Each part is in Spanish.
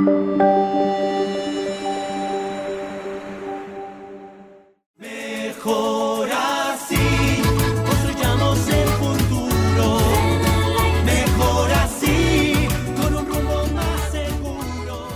Mejor así, con un rumbo más seguro.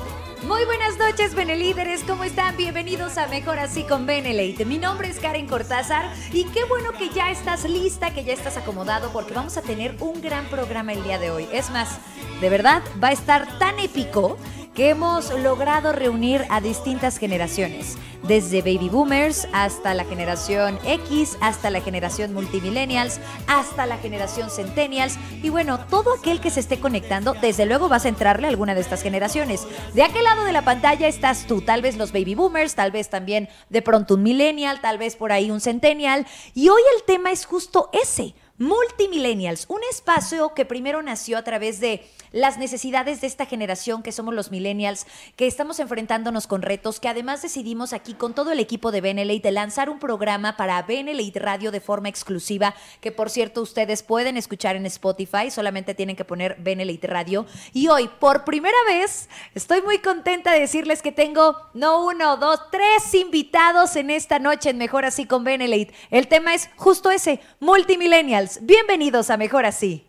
Muy buenas noches, Benelíderes. ¿Cómo están? Bienvenidos a Mejor Así con Benelite. Mi nombre es Karen Cortázar y qué bueno que ya estás lista, que ya estás acomodado porque vamos a tener un gran programa el día de hoy. Es más, de verdad, va a estar tan épico que hemos logrado reunir a distintas generaciones, desde baby boomers hasta la generación X, hasta la generación multimillennials, hasta la generación centennials y bueno, todo aquel que se esté conectando, desde luego vas a entrarle a alguna de estas generaciones. De aquel lado de la pantalla estás tú, tal vez los baby boomers, tal vez también de pronto un millennial, tal vez por ahí un centennial y hoy el tema es justo ese. Multimillennials, un espacio que primero nació a través de las necesidades de esta generación que somos los millennials, que estamos enfrentándonos con retos, que además decidimos aquí con todo el equipo de Benelate lanzar un programa para Benelate Radio de forma exclusiva, que por cierto ustedes pueden escuchar en Spotify, solamente tienen que poner Benelate Radio. Y hoy, por primera vez, estoy muy contenta de decirles que tengo no uno, dos, tres invitados en esta noche en Mejor Así con Benelate. El tema es justo ese, multimillennials. Bienvenidos a Mejor Así.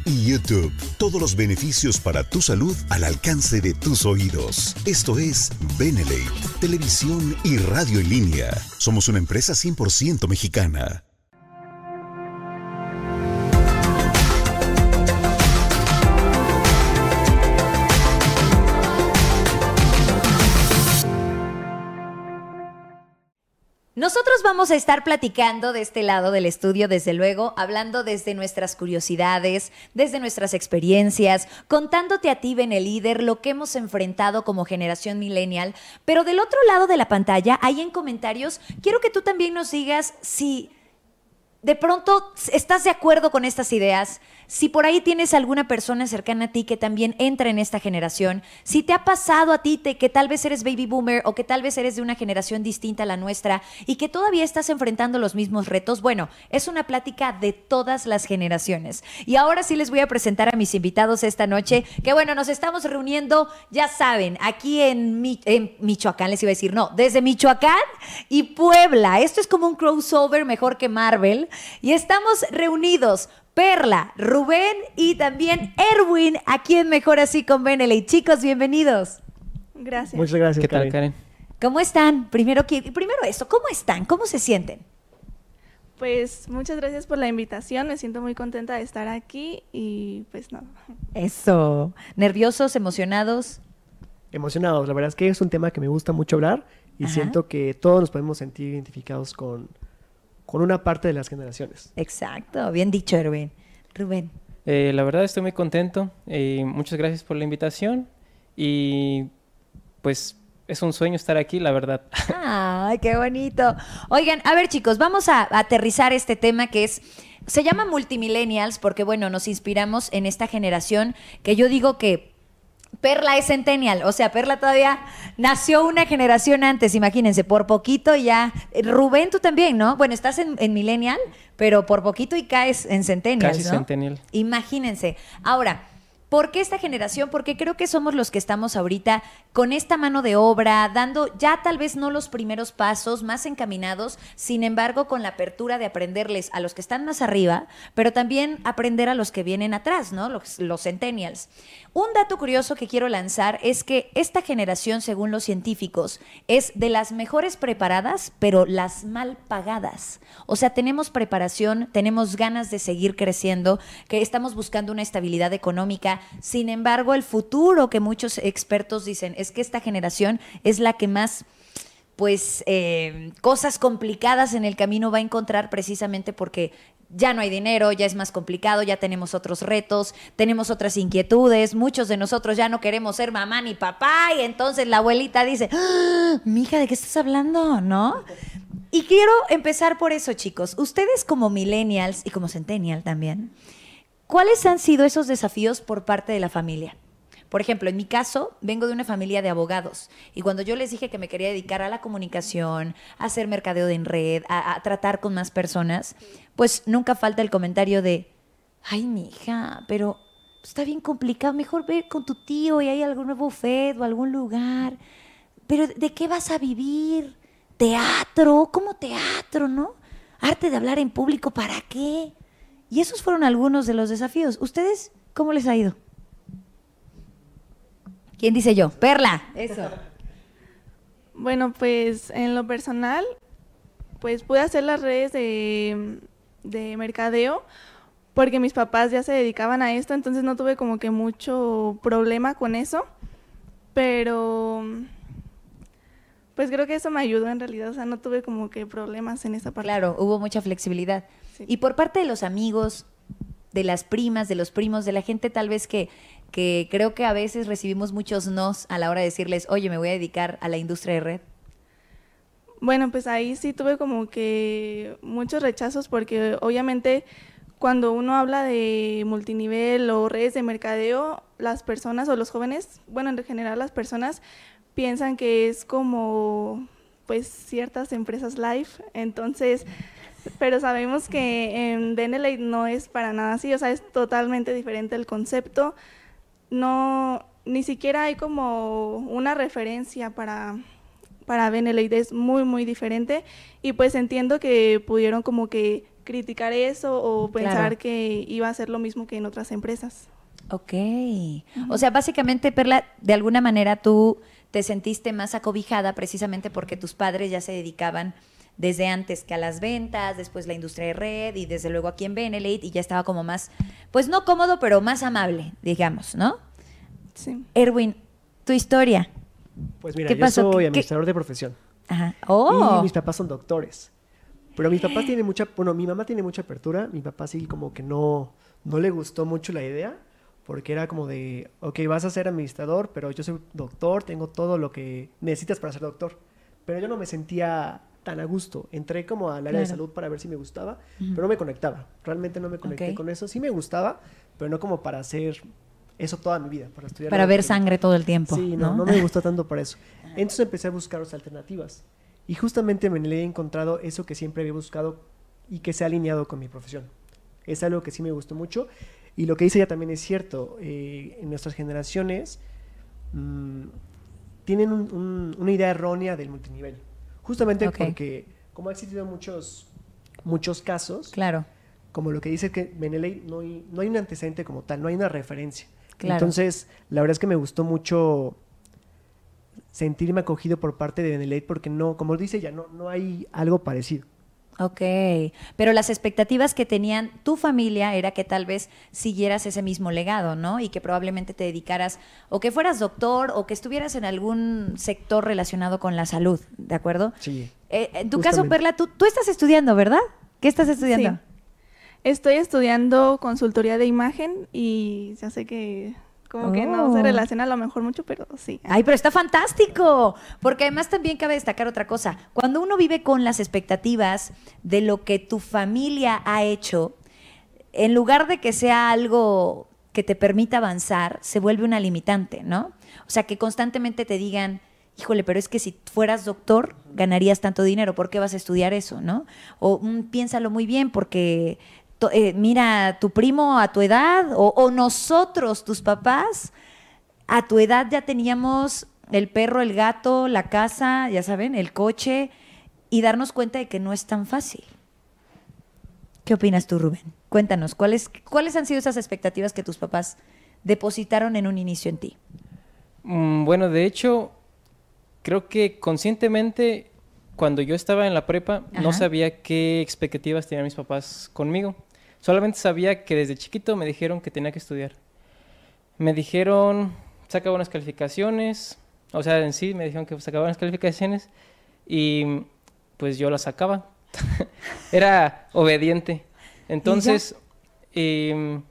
y YouTube. Todos los beneficios para tu salud al alcance de tus oídos. Esto es Benelate, televisión y radio en línea. Somos una empresa 100% mexicana. Nosotros vamos a estar platicando de este lado del estudio, desde luego, hablando desde nuestras curiosidades, desde nuestras experiencias, contándote a ti, el líder, lo que hemos enfrentado como generación millennial. Pero del otro lado de la pantalla, ahí en comentarios, quiero que tú también nos digas si de pronto estás de acuerdo con estas ideas, si por ahí tienes alguna persona cercana a ti que también entra en esta generación, si te ha pasado a ti te, que tal vez eres baby boomer o que tal vez eres de una generación distinta a la nuestra y que todavía estás enfrentando los mismos retos, bueno, es una plática de todas las generaciones. Y ahora sí les voy a presentar a mis invitados esta noche, que bueno, nos estamos reuniendo, ya saben, aquí en, en Michoacán, les iba a decir, no, desde Michoacán y Puebla. Esto es como un crossover mejor que Marvel. Y estamos reunidos. Perla, Rubén y también Erwin, aquí en Mejor Así con Beneley. Chicos, bienvenidos. Gracias. Muchas gracias, ¿Qué tal, Karen. ¿Cómo están? Primero, que- primero esto, ¿cómo están? ¿Cómo se sienten? Pues muchas gracias por la invitación. Me siento muy contenta de estar aquí y pues nada. Eso. ¿Nerviosos, emocionados? Emocionados, la verdad es que es un tema que me gusta mucho hablar y Ajá. siento que todos nos podemos sentir identificados con, con una parte de las generaciones. Exacto, bien dicho, Erwin. Rubén. Eh, la verdad estoy muy contento. eh, muchas gracias por la invitación. Y pues es un sueño estar aquí, la verdad. Ay, qué bonito. Oigan, a ver chicos, vamos a aterrizar este tema que es, se llama multimillennials porque bueno, nos inspiramos en esta generación que yo digo que Perla es centennial, o sea, Perla todavía nació una generación antes, imagínense, por poquito ya. Rubén, tú también, ¿no? Bueno, estás en, en millennial, pero por poquito y caes en centennial, Casi ¿no? centennial. Imagínense. Ahora, ¿por qué esta generación? Porque creo que somos los que estamos ahorita con esta mano de obra, dando ya tal vez no los primeros pasos, más encaminados, sin embargo, con la apertura de aprenderles a los que están más arriba, pero también aprender a los que vienen atrás, ¿no? Los, los centennials. Un dato curioso que quiero lanzar es que esta generación, según los científicos, es de las mejores preparadas, pero las mal pagadas. O sea, tenemos preparación, tenemos ganas de seguir creciendo, que estamos buscando una estabilidad económica. Sin embargo, el futuro que muchos expertos dicen es que esta generación es la que más pues eh, cosas complicadas en el camino va a encontrar precisamente porque ya no hay dinero, ya es más complicado, ya tenemos otros retos, tenemos otras inquietudes, muchos de nosotros ya no queremos ser mamá ni papá y entonces la abuelita dice, ¡Ah, mija, ¿de qué estás hablando? ¿No? Y quiero empezar por eso, chicos. Ustedes como millennials y como centennial también, ¿cuáles han sido esos desafíos por parte de la familia? Por ejemplo, en mi caso, vengo de una familia de abogados y cuando yo les dije que me quería dedicar a la comunicación, a hacer mercadeo en red, a, tratar con más personas, pues nunca falta el comentario de, ay, mi hija, pero está bien complicado, mejor ve con tu tío y hay algún buffet o algún lugar. Pero ¿de qué vas a vivir? Teatro, ¿cómo teatro, no? Arte de hablar en público, ¿para qué? Y esos fueron algunos de los desafíos. ¿Ustedes cómo les ha ido? ¿Quién dice yo? Perla. Eso. Bueno, pues en lo personal, pues pude hacer las redes de, de mercadeo porque mis papás ya se dedicaban a esto, entonces no tuve como que mucho problema con eso, pero pues creo que eso me ayudó en realidad, o sea, no tuve como que problemas en esa parte. Claro, hubo mucha flexibilidad. Sí. Y por parte de los amigos, de las primas, de los primos, de la gente tal vez que, que creo que a veces recibimos muchos nos a la hora de decirles, oye, me voy a dedicar a la industria de red. Bueno, pues ahí sí tuve como que muchos rechazos porque obviamente cuando uno habla de multinivel o redes de mercadeo, las personas o los jóvenes, bueno, en general las personas piensan que es como pues ciertas empresas live, entonces, pero sabemos que en Benelete no es para nada así, o sea, es totalmente diferente el concepto, no, ni siquiera hay como una referencia para, para Benelete, es muy, muy diferente, y pues entiendo que pudieron como que criticar eso o pensar Claro. que iba a ser lo mismo que en otras empresas. Ok. O sea, básicamente, Perla, de alguna manera tú te sentiste más acobijada precisamente porque tus padres ya se dedicaban desde antes que a las ventas, después la industria de red y desde luego aquí en Benelete y ya estaba como más, pues no cómodo, pero más amable, digamos, ¿no? Sí. Erwin, tu historia. Pues mira, ¿Qué yo pasó? soy ¿Qué- administrador de profesión. Ajá. Oh. Y mis papás son doctores. Pero mis papás tienen mucha, bueno, mi mamá tiene mucha apertura, mi papá sí como que no, no le gustó mucho la idea, porque era como de, ok, vas a ser administrador, pero yo soy doctor, tengo todo lo que necesitas para ser doctor. Pero yo no me sentía tan a gusto. Entré como al área de Claro. salud para ver si me gustaba, pero no me conectaba. Realmente no me conecté Ok. con eso. Sí me gustaba, pero no como para hacer eso toda mi vida, para estudiar. Para ver sangre todo el tiempo. Sí, no, no, me gusta tanto por eso. Entonces empecé a buscar otras alternativas. Y justamente me le he encontrado eso que siempre había buscado y que se ha alineado con mi profesión. Es algo que sí me gustó mucho. Y lo que dice ella también es cierto. eh, en nuestras generaciones mm, tienen un- un- una idea errónea del multinivel. Justamente porque, como ha existido muchos, muchos casos, Claro. como lo que dice que Beneley no hay, no hay un antecedente como tal, no hay una referencia. Claro. Entonces, la verdad es que me gustó mucho sentirme acogido por parte de Beneley porque no, como dice ella, no, no hay algo parecido. Ok, pero las expectativas que tenían tu familia era que tal vez siguieras ese mismo legado, ¿no? Y que probablemente te dedicaras o que fueras doctor o que estuvieras en algún sector relacionado con la salud, ¿de acuerdo? Sí. Eh, en tu caso. Perla, tú, tú estás estudiando, ¿verdad? ¿Qué estás estudiando? Sí. Estoy estudiando consultoría de imagen y ya sé que como que no Oh. se relaciona a lo mejor mucho, pero sí. Ay, pero está fantástico, porque además también cabe destacar otra cosa. Cuando uno vive con las expectativas de lo que tu familia ha hecho, en lugar de que sea algo que te permita avanzar, se vuelve una limitante, ¿no? O sea, que constantemente te digan, híjole, pero es que si fueras doctor, ganarías tanto dinero, ¿por qué vas a estudiar eso, no? O "Mm, piénsalo muy bien, porque eh, mira, tu primo a tu edad, o, o nosotros, tus papás, a tu edad ya teníamos el perro, el gato, la casa, ya saben, el coche, y darnos cuenta de que no es tan fácil. ¿Qué opinas tú, Rubén? Cuéntanos, ¿cuáles, ¿cuáles han sido esas expectativas que tus papás depositaron en un inicio en ti? Mm, bueno, de hecho, creo que conscientemente, cuando yo estaba en la prepa, Ajá. no sabía qué expectativas tenían mis papás conmigo. Solamente sabía que desde chiquito me dijeron que tenía que estudiar. Me dijeron, saca buenas calificaciones. O sea, en sí me dijeron que sacaba buenas calificaciones. Y pues yo las sacaba. Era obediente. Entonces, em,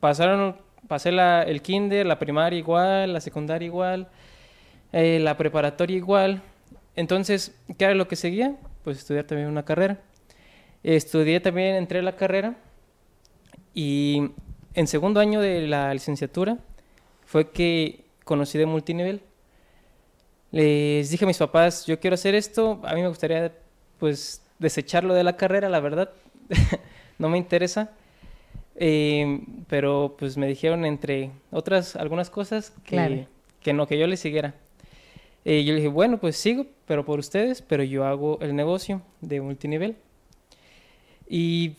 pasaron, pasé la, el kinder, la primaria igual, la secundaria igual, eh, la preparatoria igual. Entonces, ¿qué era lo que seguía? Pues estudiar también una carrera. Estudié también, entré a la carrera y en segundo año de la licenciatura fue que conocí de multinivel. Les dije a mis papás, yo quiero hacer esto, a mí me gustaría pues desecharlo de la carrera, la verdad, no me interesa. Eh, pero pues me dijeron entre otras algunas cosas que, Claro. que no, que yo le siguiera. Eh, yo le dije, bueno, pues sigo, pero por ustedes, pero yo hago el negocio de multinivel. Y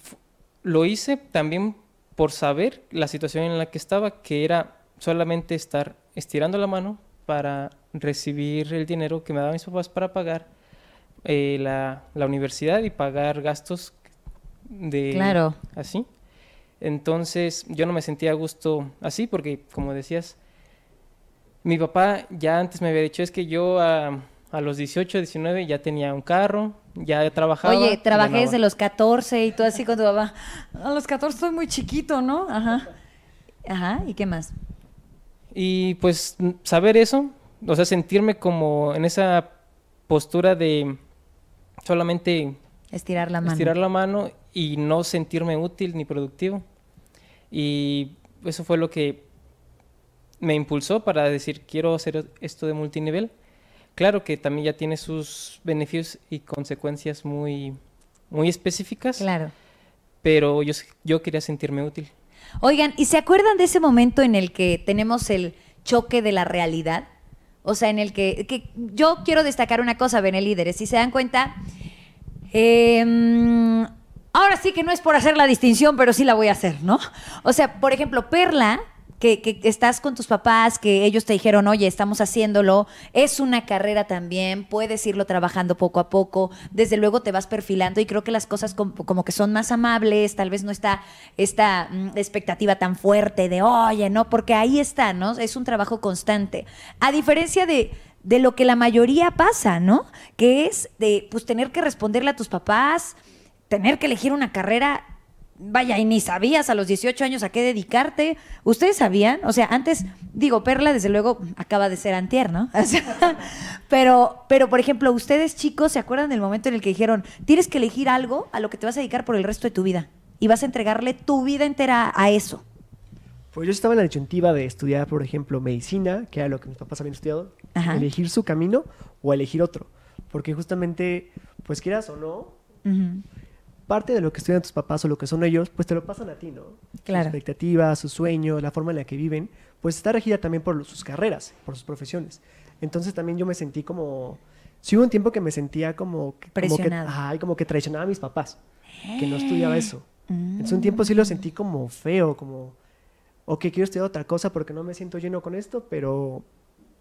lo hice también por saber la situación en la que estaba, que era solamente estar estirando la mano para recibir el dinero que me daban mis papás para pagar eh, la, la universidad y pagar gastos de Claro. así. Entonces yo no me sentía a gusto así porque, como decías, mi papá ya antes me había dicho, es que yo a, a los 18, 19 ya tenía un carro, ya trabajaba. Oye, trabajé ganaba. desde los 14 y tú así con tu papá. A los 14 estoy muy chiquito, ¿no? Ajá. Ajá, ¿y qué más? Y pues saber eso, o sea, sentirme como en esa postura de solamente Estirar la mano. estirar la mano y no sentirme útil ni productivo. Y eso fue lo que me impulsó para decir, quiero hacer esto de multinivel. Claro que también ya tiene sus beneficios y consecuencias muy, muy específicas, Claro. pero yo, yo quería sentirme útil. Oigan, ¿y se acuerdan de ese momento en el que tenemos el choque de la realidad? O sea, en el que, que yo quiero destacar una cosa, Bene Líderes, si se dan cuenta, em, ahora sí que no es por hacer la distinción, pero sí la voy a hacer, ¿no? O sea, por ejemplo, Perla, que, que estás con tus papás, que ellos te dijeron, oye, estamos haciéndolo, es una carrera también, puedes irlo trabajando poco a poco, desde luego te vas perfilando y creo que las cosas com- como, que son más amables, tal vez no está esta mm, expectativa tan fuerte de, oye, no, porque ahí está, ¿no? Es un trabajo constante. A diferencia de de lo que la mayoría pasa, ¿no? Que es de pues tener que responderle a tus papás, tener que elegir una carrera Vaya, y ni sabías a los 18 años a qué dedicarte. ¿Ustedes sabían? O sea, antes, digo, Perla, desde luego, acaba de ser antier, ¿no? O sea, pero, pero, por ejemplo, ustedes chicos, ¿se acuerdan del momento en el que dijeron, tienes que elegir algo a lo que te vas a dedicar por el resto de tu vida? Y vas a entregarle tu vida entera a eso. Pues yo estaba en la disyuntiva de estudiar, por ejemplo, medicina, que era lo que mis papás habían estudiado, Ajá. elegir su camino o elegir otro. Porque justamente, pues quieras o no. Parte de lo que estudian tus papás o lo que son ellos, pues te lo pasan a ti, ¿no? Claro. Sus expectativas, sus sueños, la forma en la que viven, pues está regida también por sus carreras, por sus profesiones. Entonces también yo me sentí como... Sí hubo un tiempo que me sentía como... que- Como que, Presionado. ay, como que traicionaba a mis papás, que no estudiaba eso. Mm. Entonces un tiempo sí lo sentí como feo, como... Ok, quiero estudiar otra cosa porque no me siento lleno con esto, pero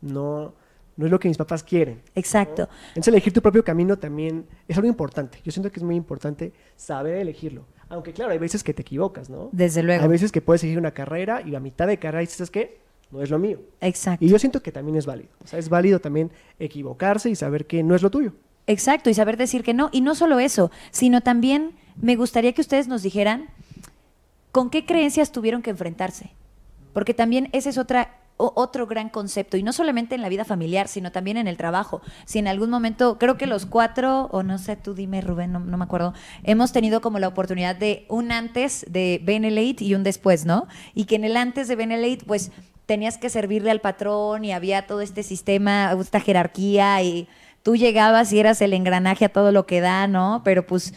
no, no es lo que mis papás quieren. Exacto. Entonces elegir tu propio camino también es algo importante. Yo siento que es muy importante saber elegirlo. Aunque claro, hay veces que te equivocas, ¿no? Desde luego. Hay veces que puedes seguir una carrera y a mitad de carrera dices, que No es lo mío. Exacto. Y yo siento que también es válido. O sea, es válido también equivocarse y saber que no es lo tuyo. Exacto, y saber decir que no. Y no solo eso, sino también me gustaría que ustedes nos dijeran con qué creencias tuvieron que enfrentarse. Porque también ese es otra, otro gran concepto, y no solamente en la vida familiar, sino también en el trabajo. Si en algún momento, creo que los cuatro, o no sé, tú dime Rubén, no, me acuerdo, hemos tenido como la oportunidad de un antes de Benelate y un después, ¿no? Y que en el antes de Benelate, pues tenías que servirle al patrón y había todo este sistema, esta jerarquía y tú llegabas y eras el engranaje a todo lo que da, ¿no? Pero pues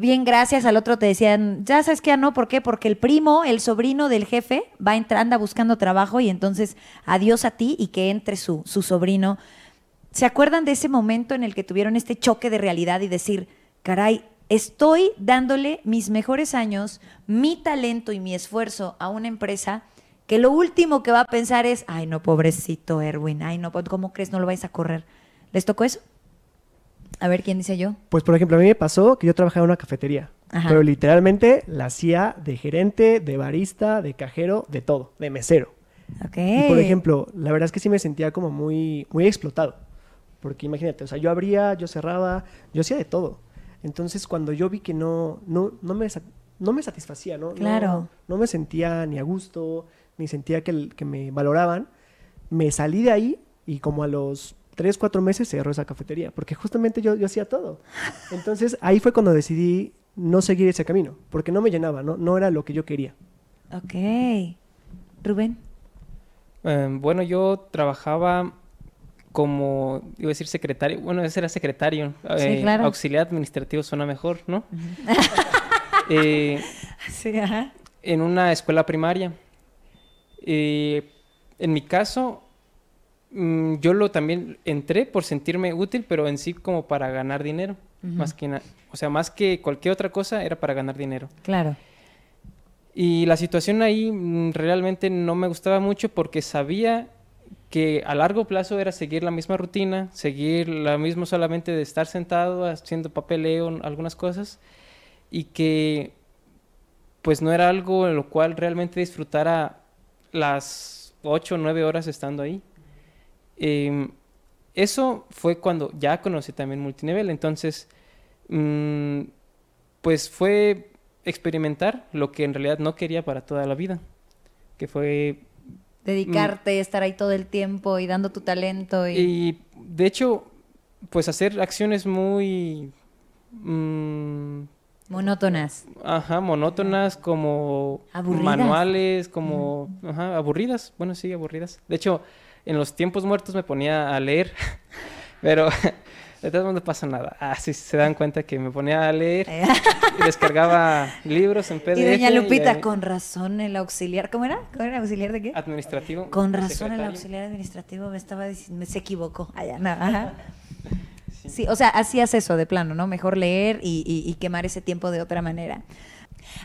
bien gracias al otro te decían, ya sabes que ya no, ¿por qué? Porque el primo, el sobrino del jefe va anda buscando trabajo y entonces adiós a ti y que entre su, su sobrino. ¿Se acuerdan de ese momento en el que tuvieron este choque de realidad y decir, caray, estoy dándole mis mejores años, mi talento y mi esfuerzo a una empresa que lo último que va a pensar es, ay no, pobrecito Erwin, ay no, ¿cómo crees no lo vais a correr? ¿Les tocó eso? A ver, ¿quién dice yo? Pues, por ejemplo, a mí me pasó que yo trabajaba en una cafetería. Ajá. Pero literalmente la hacía de gerente, de barista, de cajero, de todo, de mesero. Ok. Y por ejemplo, la verdad es que sí me sentía como muy, muy explotado. Porque imagínate, o sea, yo abría, yo cerraba, yo hacía de todo. Entonces, cuando yo vi que no, no, no, me, no me satisfacía, ¿no? No- Claro. No, me sentía ni a gusto, ni sentía que, que me valoraban. Me salí de ahí y como a los tres, cuatro meses cerró esa cafetería, porque justamente yo, yo hacía todo. Entonces ahí fue cuando decidí no seguir ese camino, porque no me llenaba, no, no era lo que yo quería. Ok. Rubén. Eh, bueno, yo trabajaba como, iba a decir secretario, bueno, ese era secretario. Sí, eh, claro. Auxiliar administrativo suena mejor, ¿no? Eh, Sí, ajá. en una escuela primaria. Eh, en mi caso, mm, yo lo también entré por sentirme útil, pero en sí como para ganar dinero. Más que o sea, más que cualquier otra cosa, era para ganar dinero. Claro. Y la situación ahí mm, realmente no me gustaba mucho porque sabía que a largo plazo era seguir la misma rutina, seguir la misma solamente de estar sentado haciendo papeleo, algunas cosas, y que pues no era algo en lo cual realmente disfrutara las ocho o nueve horas estando ahí. Em, eso fue cuando ya conocí también multinivel, entonces mm, pues fue experimentar lo que en realidad no quería para toda la vida, que fue Dedicarte, estar ahí todo el tiempo y dando tu talento y... y de hecho pues hacer acciones muy mm, monótonas. ajá, monótonas como Aburridas. manuales, como ajá, aburridas, bueno sí, aburridas. De hecho, en los tiempos muertos me ponía a leer, pero de todas no pasa nada. Ah, sí, se dan cuenta que me ponía a leer y descargaba libros en PDF. Y doña Lupita, con razón el auxiliar, ¿cómo era? ¿Cómo era auxiliar de qué? administrativo. Con razón el auxiliar administrativo me estaba diciendo, se equivocó. Allá, no, ajá. Sí, o sea, hacías eso de plano, ¿no? Mejor leer y, y- y quemar ese tiempo de otra manera.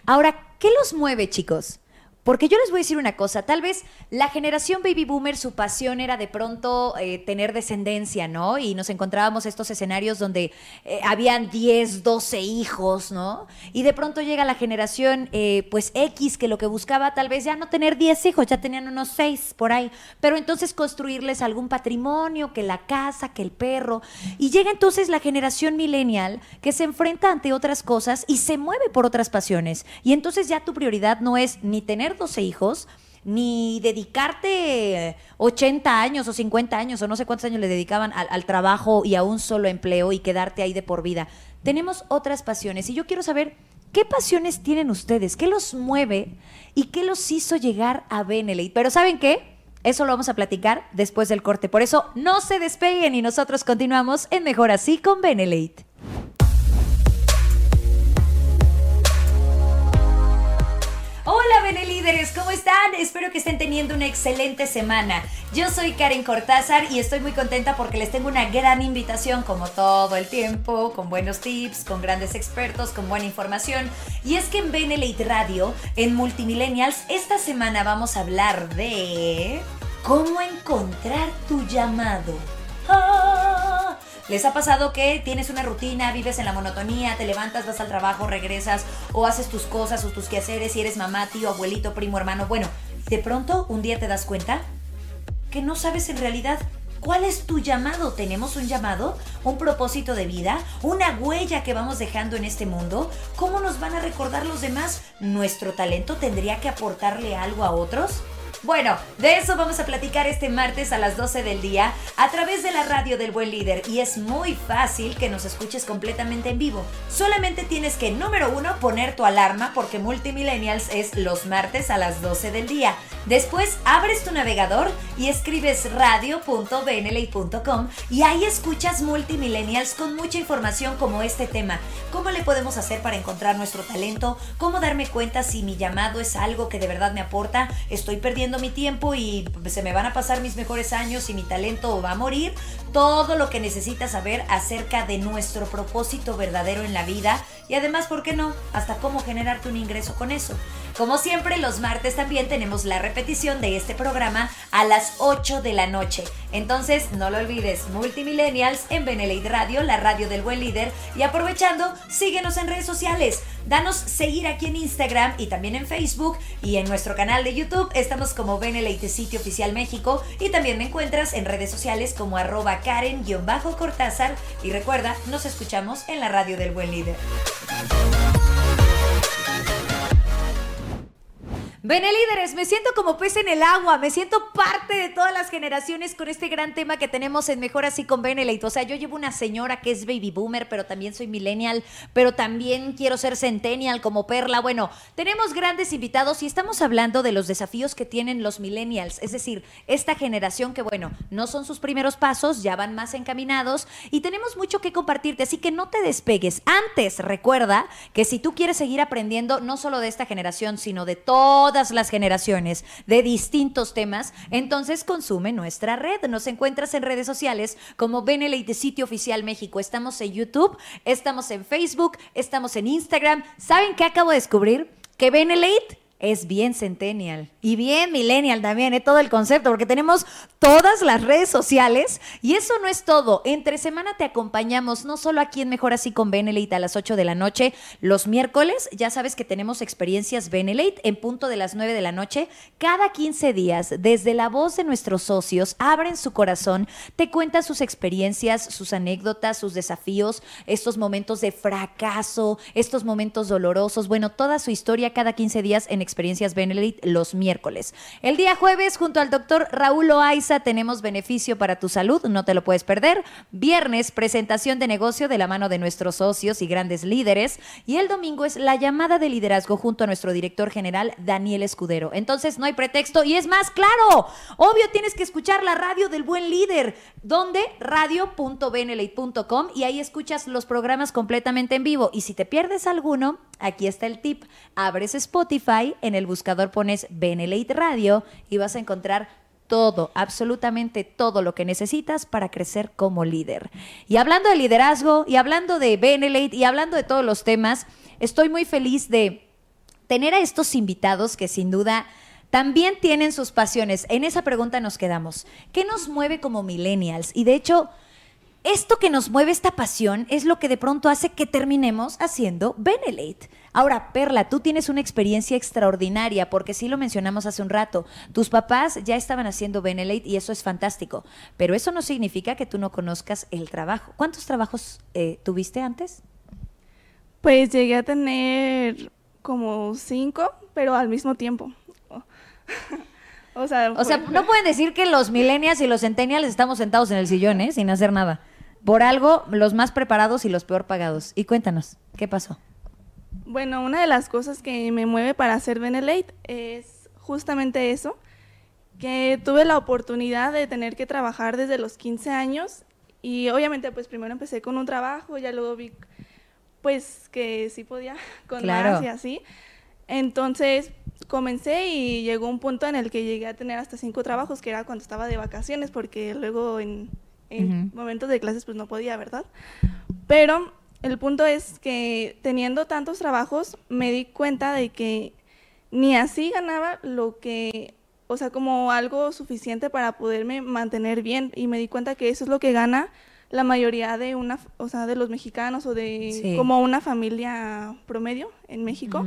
Ahora, ¿qué los mueve, chicos? Porque yo les voy a decir una cosa, tal vez la generación baby boomer, su pasión era de pronto eh, tener descendencia, ¿no? Y nos encontrábamos estos escenarios donde eh, habían 10, 12 hijos, ¿no? Y de pronto llega la generación, eh, pues X, que lo que buscaba tal vez ya no tener 10 hijos, ya tenían unos 6 por ahí, pero entonces construirles algún patrimonio, que la casa, que el perro. Y llega entonces la generación millennial que se enfrenta ante otras cosas y se mueve por otras pasiones. Y entonces ya tu prioridad no es ni tener 12 hijos, ni dedicarte 80 años o 50 años o no sé cuántos años le dedicaban al, trabajo y a un solo empleo y quedarte ahí de por vida. Tenemos otras pasiones y yo quiero saber qué pasiones tienen ustedes, qué los mueve y qué los hizo llegar a Benelete. Pero ¿saben qué? Eso lo vamos a platicar después del corte. Por eso no se despeguen y nosotros continuamos en Mejor Así con Benelete. Benelíderes, ¿cómo están? Espero que estén teniendo una excelente semana. Yo soy Karen Cortázar y estoy muy contenta porque les tengo una gran invitación como todo el tiempo, con buenos tips, con grandes expertos, con buena información. Y es que en Benelite Radio, en Multimillennials, esta semana vamos a hablar de cómo encontrar tu llamado. ¡Ah! ¿Les ha pasado que tienes una rutina, vives en la monotonía, te levantas, vas al trabajo, regresas o haces tus cosas o tus quehaceres si eres mamá, tío, abuelito, primo, hermano? Bueno, de pronto un día te das cuenta que no sabes en realidad cuál es tu llamado. ¿Tenemos un llamado? ¿Un propósito de vida? ¿Una huella que vamos dejando en este mundo? ¿Cómo nos van a recordar los demás? ¿Nuestro talento tendría que aportarle algo a otros? Bueno, de eso vamos a platicar este martes a las 12 del día a través de la radio del buen líder y es muy fácil que nos escuches completamente en vivo. Solamente tienes que, número uno, poner tu alarma porque Multimillennials es los martes a las 12 del día. Después abres tu navegador y escribes radio.bnley.com y ahí escuchas Multimillennials con mucha información como este tema. ¿Cómo le podemos hacer para encontrar nuestro talento? ¿Cómo darme cuenta si mi llamado es algo que de verdad me aporta? ¿Estoy perdiendo mi tiempo y se me van a pasar mis mejores años y mi talento va a morir? Todo lo que necesitas saber acerca de nuestro propósito verdadero en la vida y además, ¿por qué no? Hasta cómo generarte un ingreso con eso. Como siempre, los martes también tenemos la repetición de este programa a las 8 de la noche. Entonces, no lo olvides, Multimillennials en Benelite Radio, la radio del buen líder. Y aprovechando, síguenos en redes sociales. Danos seguir aquí en Instagram y también en Facebook y en nuestro canal de YouTube. Estamos como Benelite Sitio Oficial México y también me encuentras en redes sociales como arroba Karen-Cortázar. Y recuerda, nos escuchamos en la radio del buen líder. Bene líderes, me siento como pez en el agua, me siento parte de todas las generaciones con este gran tema que tenemos en Mejor Así con Benelite. O sea, yo llevo una señora que es baby boomer, pero también soy millennial, pero también quiero ser centennial como Perla. Bueno, tenemos grandes invitados y estamos hablando de los desafíos que tienen los millennials, es decir, esta generación que, bueno, no son sus primeros pasos, ya van más encaminados y tenemos mucho que compartirte, así que no te despegues. Antes, recuerda que si tú quieres seguir aprendiendo, no solo de esta generación, sino de todas las generaciones de distintos temas, entonces consume nuestra red. Nos encuentras en redes sociales como Benelete Sitio Oficial México. Estamos en YouTube, estamos en Facebook, estamos en Instagram. ¿Saben qué acabo de descubrir? Que Benelete es bien centennial y bien millennial también, es ¿eh? todo el concepto, porque tenemos todas las redes sociales y eso no es todo. Entre semana te acompañamos no solo aquí en Mejor Así con Benelate a las 8 de la noche, los miércoles, ya sabes que tenemos experiencias Benelate en punto de las 9 de la noche. Cada 15 días, desde la voz de nuestros socios, abren su corazón, te cuentan sus experiencias, sus anécdotas, sus desafíos, estos momentos de fracaso, estos momentos dolorosos, bueno, toda su historia cada 15 días en Experiencias Benelite los miércoles. El día jueves, junto al doctor Raúl Oaiza, tenemos beneficio para tu salud, no te lo puedes perder. Viernes, presentación de negocio de la mano de nuestros socios y grandes líderes. Y el domingo es la llamada de liderazgo junto a nuestro director general, Daniel Escudero. Entonces, no hay pretexto. Y es más, claro, obvio tienes que escuchar la radio del buen líder, donde radio.benelite.com y ahí escuchas los programas completamente en vivo. Y si te pierdes alguno, aquí está el tip. Abres Spotify, en el buscador pones Benelate Radio y vas a encontrar todo, absolutamente todo lo que necesitas para crecer como líder. Y hablando de liderazgo, y hablando de Benelate, y hablando de todos los temas, estoy muy feliz de tener a estos invitados que sin duda también tienen sus pasiones. En esa pregunta nos quedamos. ¿Qué nos mueve como millennials? Y de hecho, esto que nos mueve esta pasión es lo que de pronto hace que terminemos haciendo Benelate. Ahora, Perla, tú tienes una experiencia extraordinaria porque sí lo mencionamos hace un rato. Tus papás ya estaban haciendo Benelate y eso es fantástico, pero eso no significa que tú no conozcas el trabajo. ¿Cuántos trabajos eh, tuviste antes? Pues llegué a tener como cinco, pero al mismo tiempo. o sea, o sea, no pueden decir que los millennials y los centennials estamos sentados en el sillón, ¿eh? Sin hacer nada. Por algo, los más preparados y los peor pagados. Y cuéntanos, ¿qué pasó? Bueno, una de las cosas que me mueve para hacer Benelate es justamente eso, que tuve la oportunidad de tener que trabajar desde los 15 años y obviamente pues primero empecé con un trabajo, ya luego vi pues que sí podía con más y así. Entonces comencé y llegó un punto en el que llegué a tener hasta cinco trabajos, que era cuando estaba de vacaciones, porque luego en en momentos de clases pues no podía, ¿verdad? Pero el punto es que teniendo tantos trabajos me di cuenta de que ni así ganaba lo que, o sea, como algo suficiente para poderme mantener bien. Y me di cuenta que eso es lo que gana la mayoría de una, o sea, de los mexicanos o de como una familia promedio en México.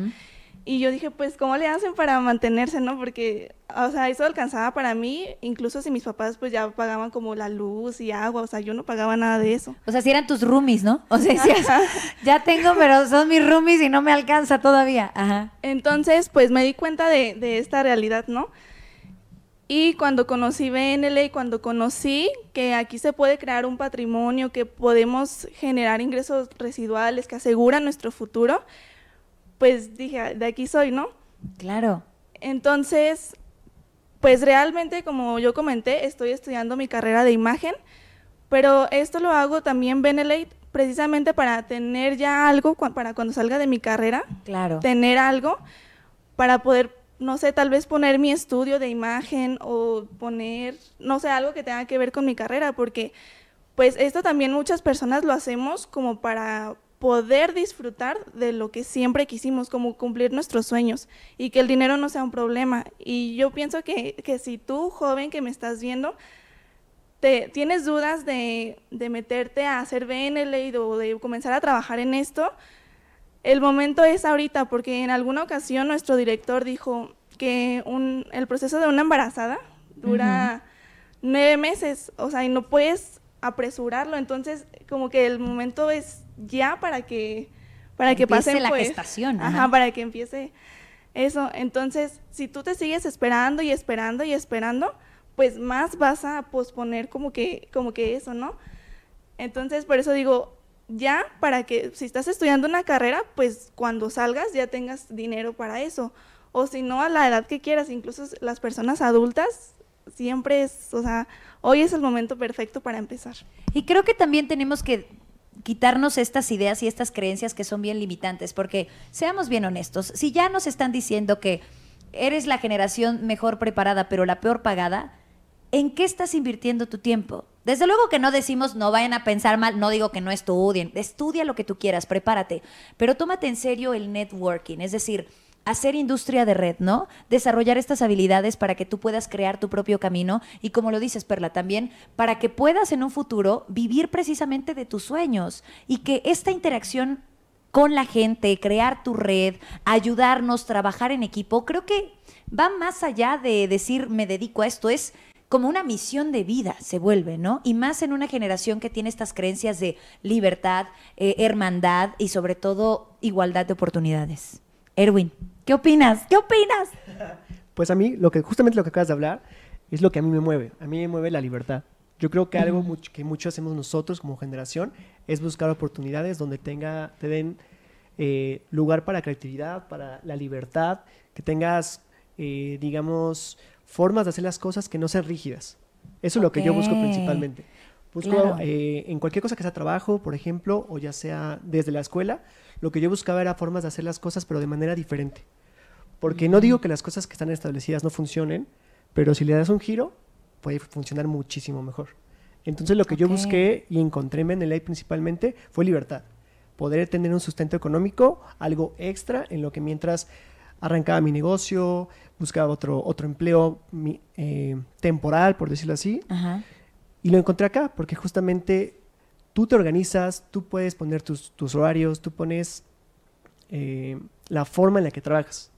Y yo dije, pues, ¿cómo le hacen para mantenerse, no? Porque, o sea, eso alcanzaba para mí, incluso si mis papás, pues, ya pagaban como la luz y agua, o sea, yo no pagaba nada de eso. O sea, si eran tus roomies, ¿no? O sea, ya tengo, pero son mis roomies y no me alcanza todavía. Ajá. Entonces, pues, me di cuenta de, de esta realidad, ¿no? Y cuando conocí BNL y cuando conocí que aquí se puede crear un patrimonio, que podemos generar ingresos residuales que aseguran nuestro futuro, pues dije, de aquí soy, ¿no? Claro. Entonces, pues realmente, como yo comenté, estoy estudiando mi carrera de imagen, pero esto lo hago también Benelate precisamente para tener ya algo para cuando salga de mi carrera. Claro. Tener algo para poder, no sé, tal vez poner mi estudio de imagen o poner, no sé, algo que tenga que ver con mi carrera, porque pues esto también muchas personas lo hacemos como para poder disfrutar de lo que siempre quisimos, como cumplir nuestros sueños y que el dinero no sea un problema. Y yo pienso que, que si tú, joven que me estás viendo, te, tienes dudas de, de meterte a hacer BNL o de comenzar a trabajar en esto, el momento es ahorita, porque en alguna ocasión nuestro director dijo que un, el proceso de una embarazada dura nueve meses, o sea, y no puedes apresurarlo, entonces como que el momento es ya para que para que pase la pues, gestación. Ajá. para que empiece Eso, entonces, si tú te sigues esperando y esperando y esperando, pues más vas a posponer como que, como que eso, ¿no? Entonces, por eso digo, ya para que si estás estudiando una carrera, pues cuando salgas ya tengas dinero para eso. O si no, a la edad que quieras, incluso las personas adultas, siempre es, o sea, hoy es el momento perfecto para empezar. Y creo que también tenemos que quitarnos estas ideas y estas creencias que son bien limitantes, porque seamos bien honestos, si ya nos están diciendo que eres la generación mejor preparada pero la peor pagada, ¿en qué estás invirtiendo tu tiempo? Desde luego que no decimos no vayan a pensar mal, no digo que no estudien, estudia lo que tú quieras, prepárate, pero tómate en serio el networking, es decir, hacer industria de red, ¿no? Desarrollar estas habilidades para que tú puedas crear tu propio camino y como lo dices, Perla, también para que puedas en un futuro vivir precisamente de tus sueños y que esta interacción con la gente, crear tu red, ayudarnos, trabajar en equipo, creo que va más allá de decir me dedico a esto, es como una misión de vida se vuelve, ¿no? Y más en una generación que tiene estas creencias de libertad, eh, hermandad y sobre todo igualdad de oportunidades. Erwin, ¿qué opinas? ¿Qué opinas? Pues a mí, lo que, justamente lo que acabas de hablar, es lo que a mí me mueve. A mí me mueve la libertad. Yo creo que algo mucho- que mucho hacemos nosotros como generación es buscar oportunidades donde tenga, te den eh, lugar para la creatividad, para la libertad, que tengas, eh, digamos, formas de hacer las cosas que no sean rígidas. Eso es lo que yo busco principalmente. Busco Claro. eh, en cualquier cosa que sea trabajo, por ejemplo, o ya sea desde la escuela, lo que yo buscaba era formas de hacer las cosas, pero de manera diferente. Porque no digo que las cosas que están establecidas no funcionen, pero si le das un giro, puede funcionar muchísimo mejor. Entonces lo que yo busqué y encontré en Meneley principalmente fue libertad. Poder tener un sustento económico, algo extra en lo que mientras arrancaba mi negocio, buscaba otro, otro empleo mi- eh, temporal, por decirlo así, Ajá. y lo encontré acá, porque justamente tú te organizas, tú puedes poner tus, tus horarios, tú pones eh, la forma en la que trabajas.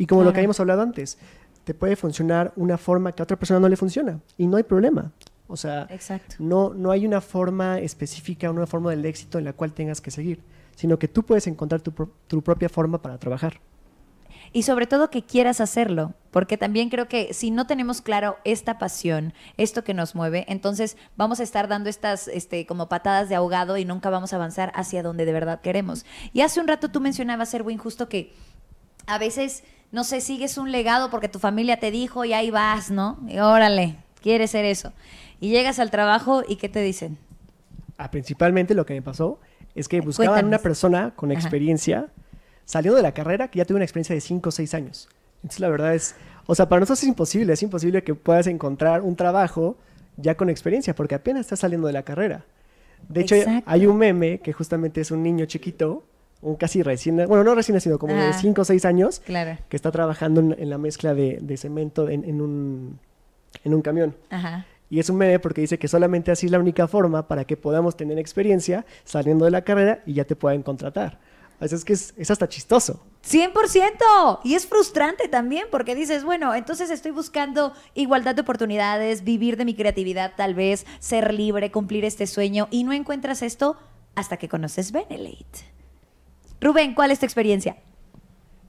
Y como lo que habíamos hablado antes, te puede funcionar una forma que a otra persona no le funciona. Y no hay problema. O sea, Exacto. no, no hay una forma específica, una forma del éxito en la cual tengas que seguir, sino que tú puedes encontrar tu, tu propia forma para trabajar. Y sobre todo que quieras hacerlo, porque también creo que si no tenemos claro esta pasión, esto que nos mueve, entonces vamos a estar dando estas este, como patadas de ahogado y nunca vamos a avanzar hacia donde de verdad queremos. Y hace un rato tú mencionabas, Erwin, justo que a veces, no sé, sigues un legado porque tu familia te dijo y ahí vas, ¿no? Y órale, quieres ser eso. Y llegas al trabajo y ¿qué te dicen? Ah, principalmente lo que me pasó es que buscaban Cuéntanos. una persona con Ajá. experiencia, saliendo de la carrera, que ya tuvo una experiencia de 5 o 6 años. Entonces, la verdad es, o sea, para nosotros es imposible, es imposible que puedas encontrar un trabajo ya con experiencia, porque apenas estás saliendo de la carrera. De hecho, Exacto. hay un meme que justamente es un niño chiquito, un casi recién, bueno, no recién nacido, como de Ajá. 5 o 6 años, Claro. que está trabajando en, en la mezcla de, de cemento en, en un, en un camión. Ajá. Y es un meme porque dice que solamente así es la única forma para que podamos tener experiencia saliendo de la carrera y ya te puedan contratar. Así es que es, es hasta chistoso. 100%. Y es frustrante también porque dices, bueno, entonces estoy buscando igualdad de oportunidades, vivir de mi creatividad tal vez, ser libre, cumplir este sueño y no encuentras esto hasta que conoces Benelate. Rubén, ¿cuál es tu experiencia?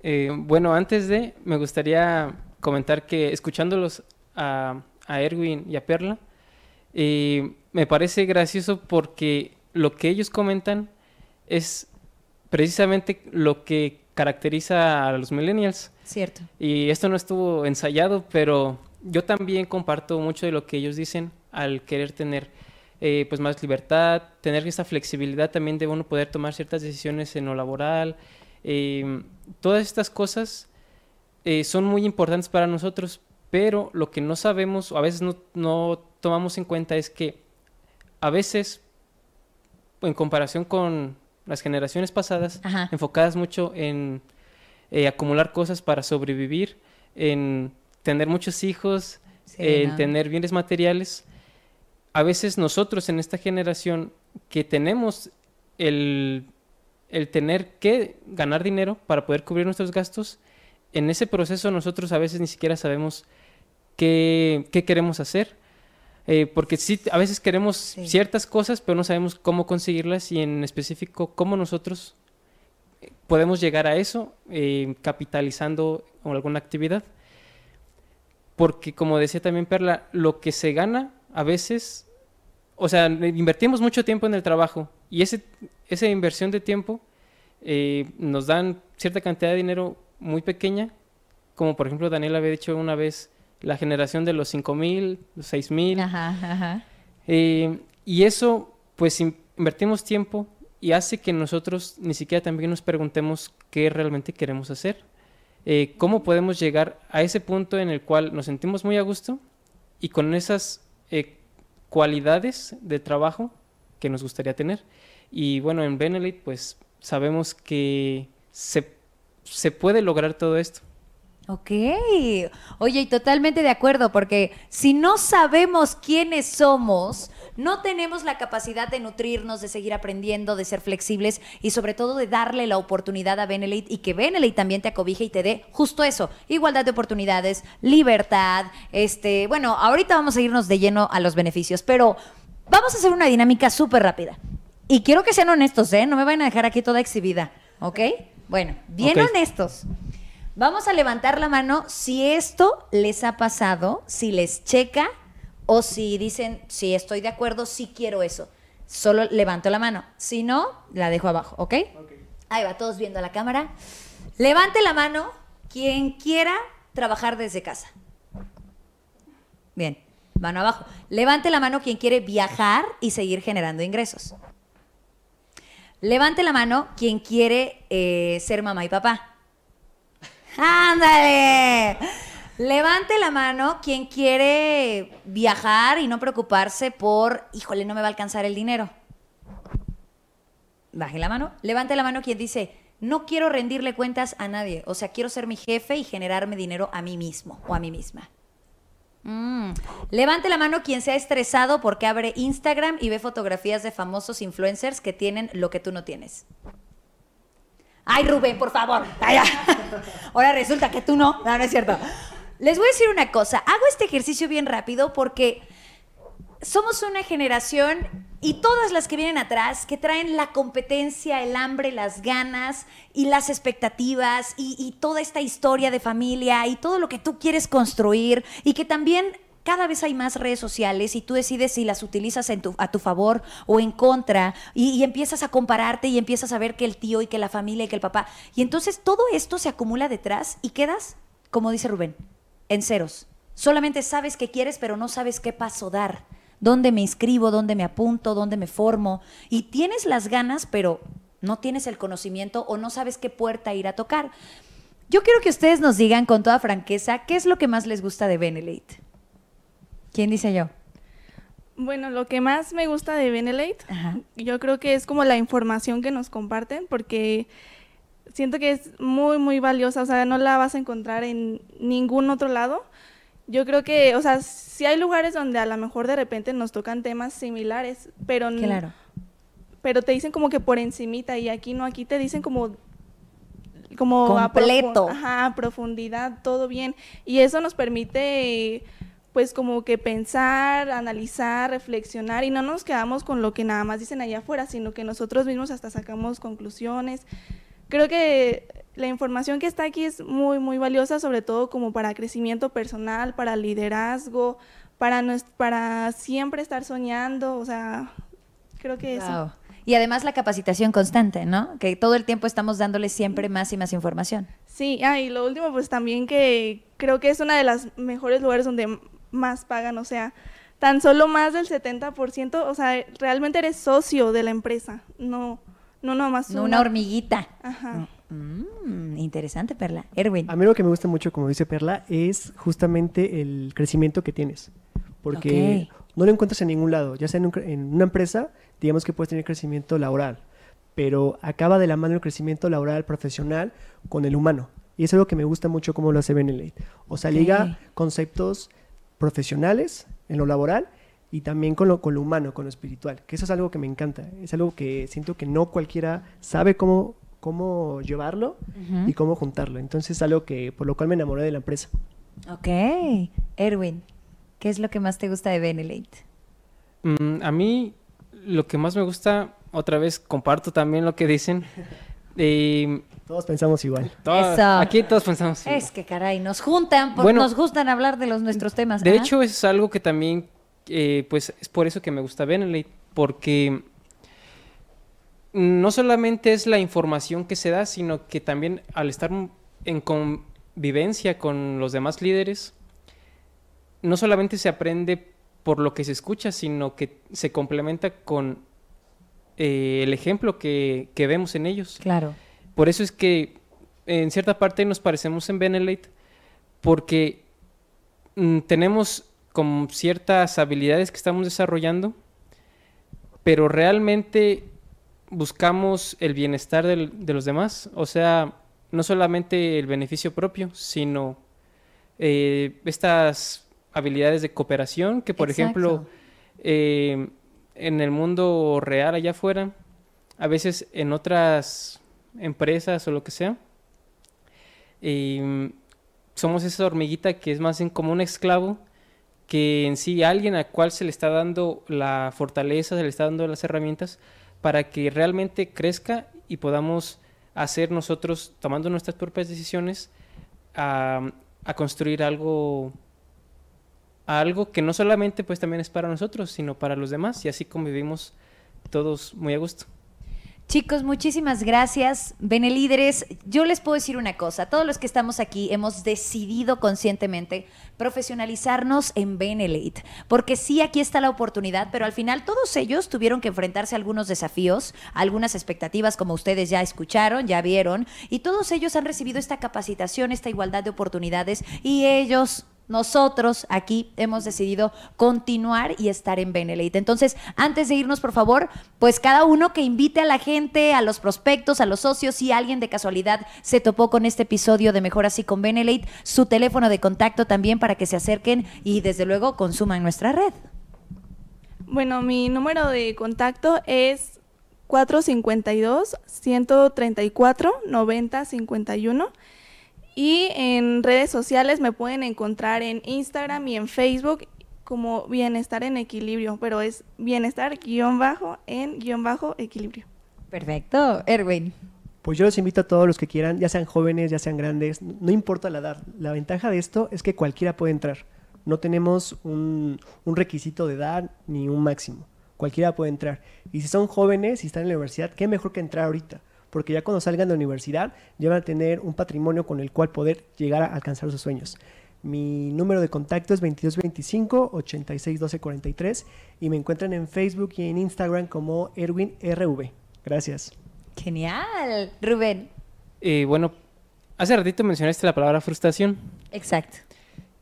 Eh, bueno, antes de, me gustaría comentar que escuchándolos a, a Erwin y a Perla, eh, me parece gracioso porque lo que ellos comentan es precisamente lo que caracteriza a los millennials. Cierto. Y esto no estuvo ensayado, pero yo también comparto mucho de lo que ellos dicen al querer tener eh, pues más libertad, tener esta flexibilidad también de uno poder tomar ciertas decisiones en lo laboral. Eh, todas estas cosas eh, son muy importantes para nosotros, pero lo que no sabemos o a veces no, no tomamos en cuenta es que a veces, en comparación con las generaciones pasadas, Ajá. enfocadas mucho en eh, acumular cosas para sobrevivir, en tener muchos hijos, Sí, en no. tener bienes materiales. A veces nosotros en esta generación que tenemos el, el tener que ganar dinero para poder cubrir nuestros gastos, en ese proceso nosotros a veces ni siquiera sabemos qué, qué queremos hacer. Eh, porque sí, a veces queremos Sí. ciertas cosas, pero no sabemos cómo conseguirlas y en específico cómo nosotros podemos llegar a eso eh, capitalizando alguna actividad. Porque como decía también Perla, lo que se gana a veces, o sea, invertimos mucho tiempo en el trabajo y ese, esa inversión de tiempo eh, nos dan cierta cantidad de dinero muy pequeña, como por ejemplo Daniel había dicho una vez, la generación de los 5 mil, los 6 mil. Ajá, ajá. Eh, y eso, pues in- invertimos tiempo y hace que nosotros ni siquiera también nos preguntemos qué realmente queremos hacer. Eh, ¿Cómo podemos llegar a ese punto en el cual nos sentimos muy a gusto y con esas eh, cualidades de trabajo que nos gustaría tener? Y bueno, en Benelite, pues sabemos que se, se puede lograr todo esto. Ok. Oye, y totalmente de acuerdo, porque si no sabemos quiénes somos, no tenemos la capacidad de nutrirnos, de seguir aprendiendo, de ser flexibles y sobre todo de darle la oportunidad a Benelite y que Benelite también te acobije y te dé justo eso, igualdad de oportunidades, libertad, este, bueno, ahorita vamos a irnos de lleno a los beneficios, pero vamos a hacer una dinámica súper rápida. Y quiero que sean honestos, ¿eh? No me vayan a dejar aquí toda exhibida, ¿ok? Bueno, bien honestos. Vamos a levantar la mano si esto les ha pasado, si les checa o si dicen, si estoy de acuerdo, si quiero eso. Solo levanto la mano. Si no, la dejo abajo, ¿ok? Ahí va, todos viendo a la cámara. Levante la mano quien quiera trabajar desde casa. Bien, mano abajo. Levante la mano quien quiere viajar y seguir generando ingresos. Levante la mano quien quiere eh, ser mamá y papá. ¡Ándale! Levante la mano quien quiere viajar y no preocuparse por, híjole, no me va a alcanzar el dinero. Baje la mano. Levante la mano quien dice, no quiero rendirle cuentas a nadie. O sea, quiero ser mi jefe y generarme dinero a mí mismo o a mí misma. Mm. Levante la mano quien se ha estresado porque abre Instagram y ve fotografías de famosos influencers que tienen lo que tú no tienes. Ay, Rubén, por favor. Ya. Ahora resulta que tú no. No, no es cierto. Les voy a decir una cosa. Hago este ejercicio bien rápido porque somos una generación y todas las que vienen atrás que traen la competencia, el hambre, las ganas y las expectativas y toda esta historia de familia y todo lo que tú quieres construir y que también cada vez hay más redes sociales y tú decides si las utilizas en tu- a tu favor o en contra y, y empiezas a compararte y empiezas a ver que el tío y que la familia y que el papá y entonces todo esto se acumula detrás y quedas, como dice Rubén, en ceros. Solamente sabes qué quieres, pero no sabes qué paso dar. Dónde me inscribo, dónde me apunto, dónde me formo. Y tienes las ganas, pero no tienes el conocimiento o no sabes qué puerta ir a tocar. Yo quiero que ustedes nos digan con toda franqueza qué es lo que más les gusta de Benelate. ¿Quién dice yo? Bueno, lo que más me gusta de Benelate, Ajá. yo creo que es como la información que nos comparten, porque siento que es muy, muy valiosa, o sea, no la vas a encontrar en ningún otro lado. Yo creo que, o sea, sí hay lugares donde a lo mejor de repente nos tocan temas similares, pero, Claro. pero te dicen como que por encimita y aquí no, aquí te dicen como como a Completo. profu- ajá, a profundidad, todo bien. Y eso nos permite pues como que pensar, analizar, reflexionar y no nos quedamos con lo que nada más dicen allá afuera, sino que nosotros mismos hasta sacamos conclusiones. Creo que la información que está aquí es muy, muy valiosa, sobre todo como para crecimiento personal, para liderazgo, para, para siempre estar soñando, o sea, creo que eso. Wow. Y además la capacitación constante, ¿no? Que todo el tiempo estamos dándole siempre más y más información. Sí, ah, y lo último, pues también que creo que es una de las mejores lugares donde más pagan, o sea, tan solo más del 70%, o sea, realmente eres socio de la empresa, no, no nomás No una hormiguita. Ajá. Mm, interesante, Perla. Erwin. A mí lo que me gusta mucho, como dice Perla, es justamente el crecimiento que tienes. Porque no lo encuentras en ningún lado. Ya sea en, un en una empresa, digamos que puedes tener crecimiento laboral. Pero acaba de la mano el crecimiento laboral profesional con el humano. Y eso es lo que me gusta mucho cómo lo hace Benelete. O sea, liga conceptos profesionales en lo laboral y también con lo, con lo humano, con lo espiritual. Que eso es algo que me encanta. Es algo que siento que no cualquiera sabe cómo, cómo llevarlo y cómo juntarlo. Entonces es algo que por lo cual me enamoré de la empresa. Ok. Erwin, ¿qué es lo que más te gusta de Benelate? Mm, a mí lo que más me gusta, otra vez comparto también lo que dicen, Eh, Todos pensamos igual. aquí todos pensamos. igual. Es que caray, nos juntan, por- Bueno, nos gustan hablar de los nuestros temas. De hecho, es algo que también, eh, pues es por eso que me gusta Benelete, porque no solamente es la información que se da, sino que también al estar en convivencia con los demás líderes, no solamente se aprende por lo que se escucha, sino que se complementa con eh, el ejemplo que, que vemos en ellos. Claro. Por eso es que en cierta parte nos parecemos en Benelete, porque mm, tenemos como ciertas habilidades que estamos desarrollando, pero realmente buscamos el bienestar del- de los demás, o sea, no solamente el beneficio propio, sino eh, estas habilidades de cooperación que, por ejemplo, eh, en el mundo real allá afuera, a veces en otras empresas o lo que sea, eh, somos esa hormiguita que es más bien como un esclavo que en sí alguien al cual se le está dando la fortaleza, se le está dando las herramientas para que realmente crezca y podamos hacer nosotros, tomando nuestras propias decisiones, a, a construir algo algo que no solamente pues también es para nosotros, sino para los demás y así convivimos todos muy a gusto. Chicos, muchísimas gracias. Benelíderes, yo les puedo decir una cosa. Todos los que estamos aquí hemos decidido conscientemente profesionalizarnos en Benelate. Porque sí, aquí está la oportunidad, pero al final todos ellos tuvieron que enfrentarse a algunos desafíos, a algunas expectativas, como ustedes ya escucharon, ya vieron. Y todos ellos han recibido esta capacitación, esta igualdad de oportunidades. Y ellos nosotros aquí hemos decidido continuar y estar en Benelete. Entonces, antes de irnos, por favor, pues cada uno que invite a la gente, a los prospectos, a los socios, si alguien de casualidad se topó con este episodio de Mejor Así con Benelete, su teléfono de contacto también para que se acerquen y desde luego consuman nuestra red. Bueno, mi número de contacto es 452-134-9051. Y en redes sociales me pueden encontrar en Instagram y en Facebook como Bienestar en Equilibrio, pero es bienestar guion bajo en guion bajo equilibrio. Perfecto, Erwin. Pues yo los invito a todos los que quieran, ya sean jóvenes, ya sean grandes, no importa la edad. La ventaja de esto es que cualquiera puede entrar. No tenemos un, un requisito de edad ni un máximo. Cualquiera puede entrar. Y si son jóvenes y están en la universidad, qué mejor que entrar ahorita. Porque ya cuando salgan de la universidad ya van a tener un patrimonio con el cual poder llegar a alcanzar sus sueños. Mi número de contacto es 2225-861243 y me encuentran en Facebook y en Instagram como Erwin RV. Gracias. Genial. Rubén. Eh, bueno, hace ratito mencionaste la palabra frustración. Exacto.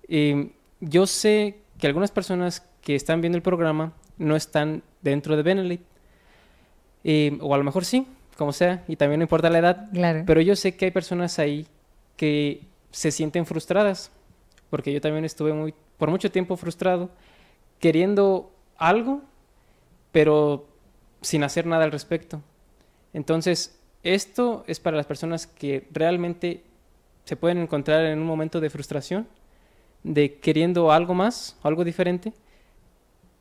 Eh, yo sé que algunas personas que están viendo el programa no están dentro de Benelete. Eh, o a lo mejor sí, como sea, y también no importa la edad. Claro. Pero yo sé que hay personas ahí que se sienten frustradas, porque yo también estuve muy, por mucho tiempo frustrado, queriendo algo, pero sin hacer nada al respecto. Entonces, esto es para las personas que realmente se pueden encontrar en un momento de frustración, de queriendo algo más, algo diferente,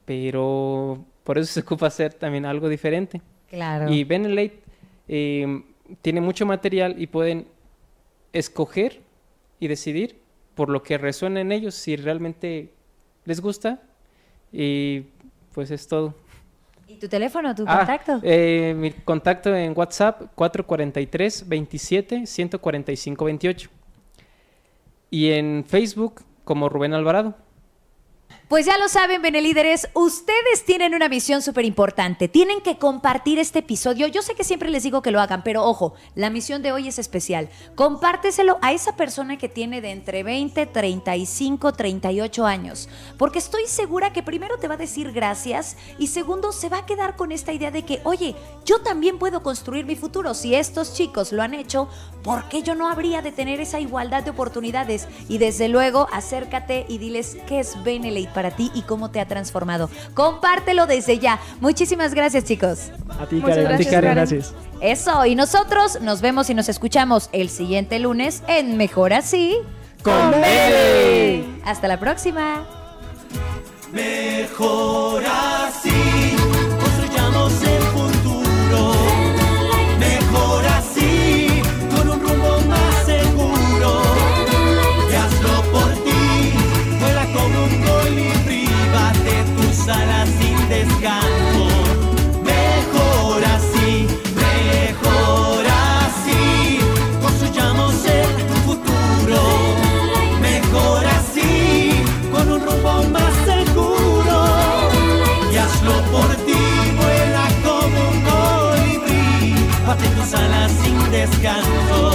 pero por eso se ocupa hacer también algo diferente. Claro. Y Benelete eh, tiene mucho material y pueden escoger y decidir por lo que resuena en ellos, si realmente les gusta. Y pues es todo. ¿Y tu teléfono, tu Ah, contacto? eh, mi contacto en WhatsApp 443 27 145 28. Y en Facebook como Rubén Alvarado. Pues ya lo saben, Benelíderes, ustedes tienen una misión súper importante. Tienen que compartir este episodio. Yo sé que siempre les digo que lo hagan, pero ojo, la misión de hoy es especial. Compárteselo a esa persona que tiene de entre 20, 35, 38 años. Porque estoy segura que primero te va a decir gracias y segundo se va a quedar con esta idea de que, oye, yo también puedo construir mi futuro. Si estos chicos lo han hecho, ¿por qué yo no habría de tener esa igualdad de oportunidades? Y desde luego, acércate y diles qué es Benelete para ti y cómo te ha transformado. Compártelo desde ya. Muchísimas gracias, chicos. A ti, Karen. A ti, gracias, Karen. Karen. Gracias. Eso, y nosotros nos vemos y nos escuchamos el siguiente lunes en Mejor Así. ¡Con Bene. Hasta la próxima. Mejor descanso.